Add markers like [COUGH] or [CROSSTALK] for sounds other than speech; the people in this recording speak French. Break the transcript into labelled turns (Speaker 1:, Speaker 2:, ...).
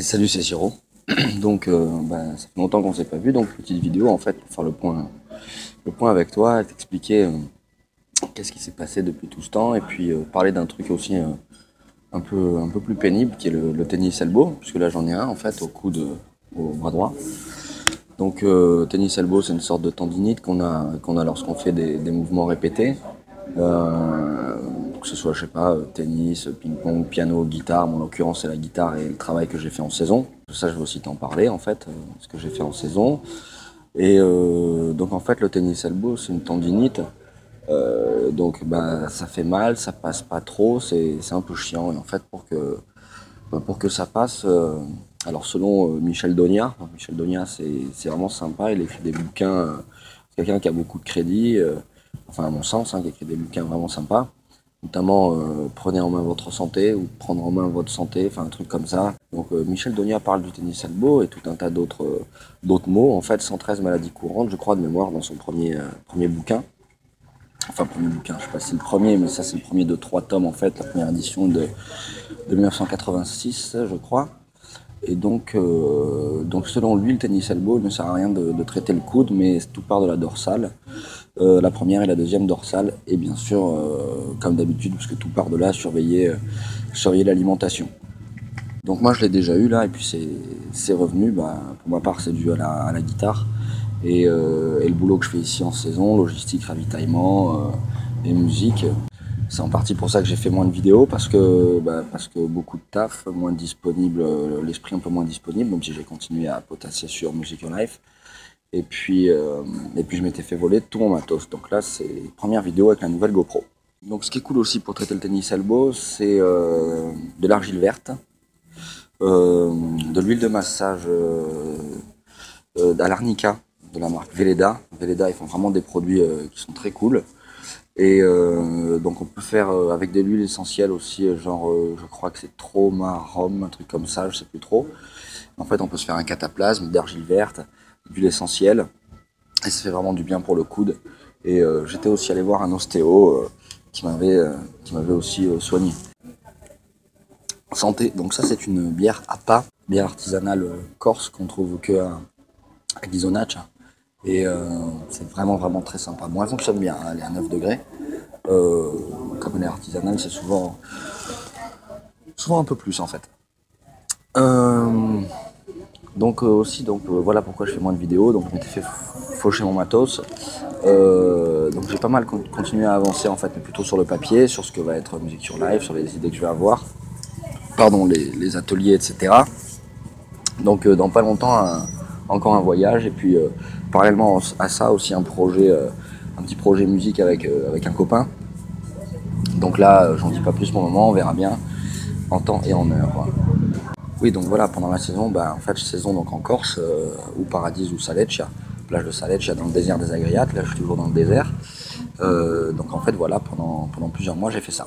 Speaker 1: Salut, c'est Siro. [CLEARS THROAT] Donc, euh, bah, ça fait longtemps qu'on s'est pas vu, donc petite vidéo en fait pour faire le point, le point avec toi, t'expliquer euh, qu'est-ce qui s'est passé depuis tout ce temps, et puis euh, parler d'un truc aussi un peu, plus pénible, qui est le, tennis elbow, puisque là j'en ai un en fait au coude, au bras droit. Donc, tennis elbow, c'est une sorte de tendinite qu'on a, qu'on a lorsqu'on fait des, mouvements répétés. Que ce soit, je sais pas, euh, tennis, ping-pong, piano, guitare. Bon, en l'occurrence, c'est la guitare et le travail que j'ai fait en saison. Ça, je vais aussi t'en parler, en fait, euh, ce que j'ai fait en saison. Et euh, donc, en fait, le tennis elbow, c'est une tendinite. Donc, bah, ça fait mal, ça passe pas trop, c'est un peu chiant. Et en fait, pour que, bah, pour que ça passe, alors selon Michel Donia, Michel Donia, c'est vraiment sympa. Il écrit des bouquins, quelqu'un qui a beaucoup de crédit, enfin, à mon sens, hein, qui écrit des bouquins vraiment sympas notamment euh, prenez en main votre santé ou prendre en main votre santé, enfin un truc comme ça. Donc euh, Michel Donia parle du tennis elbow et tout un tas d'autres euh, d'autres mots. En fait, 113 maladies courantes, je crois de mémoire, dans son premier euh, premier bouquin. Enfin premier bouquin, je sais pas si c'est le premier, mais ça c'est le premier de trois tomes en fait, la première édition de, de 1986, je crois. Et donc, euh, donc selon lui, le tennis elbow ne sert à rien de, de traiter le coude, mais tout part de la dorsale. Euh, la première et la deuxième dorsale, et bien sûr, euh, comme d'habitude, parce que tout part de là, surveiller, euh, surveiller l'alimentation. Donc moi, je l'ai déjà eu là, et puis c'est revenu. Bah, pour ma part, c'est dû à la, guitare et, le boulot que je fais ici en saison, logistique, ravitaillement et musique. C'est en partie pour ça que j'ai fait moins de vidéos, parce que, bah, beaucoup de taf, moins disponible, l'esprit un peu moins disponible, même si j'ai continué à potasser sur Music Life. Et puis, euh, et puis je m'étais fait voler tout mon matos. Donc là, c'est première vidéo avec la nouvelle GoPro. Donc ce qui est cool aussi pour traiter le tennis elbow, c'est euh, de l'argile verte, euh, de l'huile de massage à l'arnica de la marque Veleda. Veleda, ils font vraiment des produits qui sont très cool. Et donc on peut faire avec des huiles essentielles aussi, genre je crois que c'est Trauma Rome, un truc comme ça, je sais plus trop. En fait, on peut se faire un cataplasme d'argile verte, d'huile essentielle, et ça fait vraiment du bien pour le coude. Et euh, j'étais aussi allé voir un ostéo euh, qui m'avait euh, m'avait aussi soigné. Santé. Donc ça c'est une bière APA, bière artisanale corse qu'on trouve que à, à. Et c'est vraiment vraiment très sympa. Bon, elle fonctionne bien, hein, elle est à 9 degrés. Comme elle est artisanale, c'est souvent souvent un peu plus en fait. Donc euh, aussi, donc euh, voilà pourquoi je fais moins de vidéos. Donc je m'étais fait faucher mon matos. Euh, donc j'ai pas mal con- continué à avancer en fait, mais plutôt sur le papier, sur ce que va être musique sur live, sur les idées que je vais avoir. Pardon, les, ateliers, etc. Donc dans pas longtemps, encore un voyage et puis parallèlement à ça aussi un projet, un petit projet musique avec avec un copain. Donc là, j'en dis pas plus pour le moment, on verra bien en temps et en heure. Oui, donc voilà, pendant la saison, bah, en fait, saison donc en Corse, euh, ou Paradis ou Saleccia, plage de Saleccia dans le désert des Agriates, là je suis toujours dans le désert. Euh, donc en fait, voilà, pendant, pendant plusieurs mois, j'ai fait ça.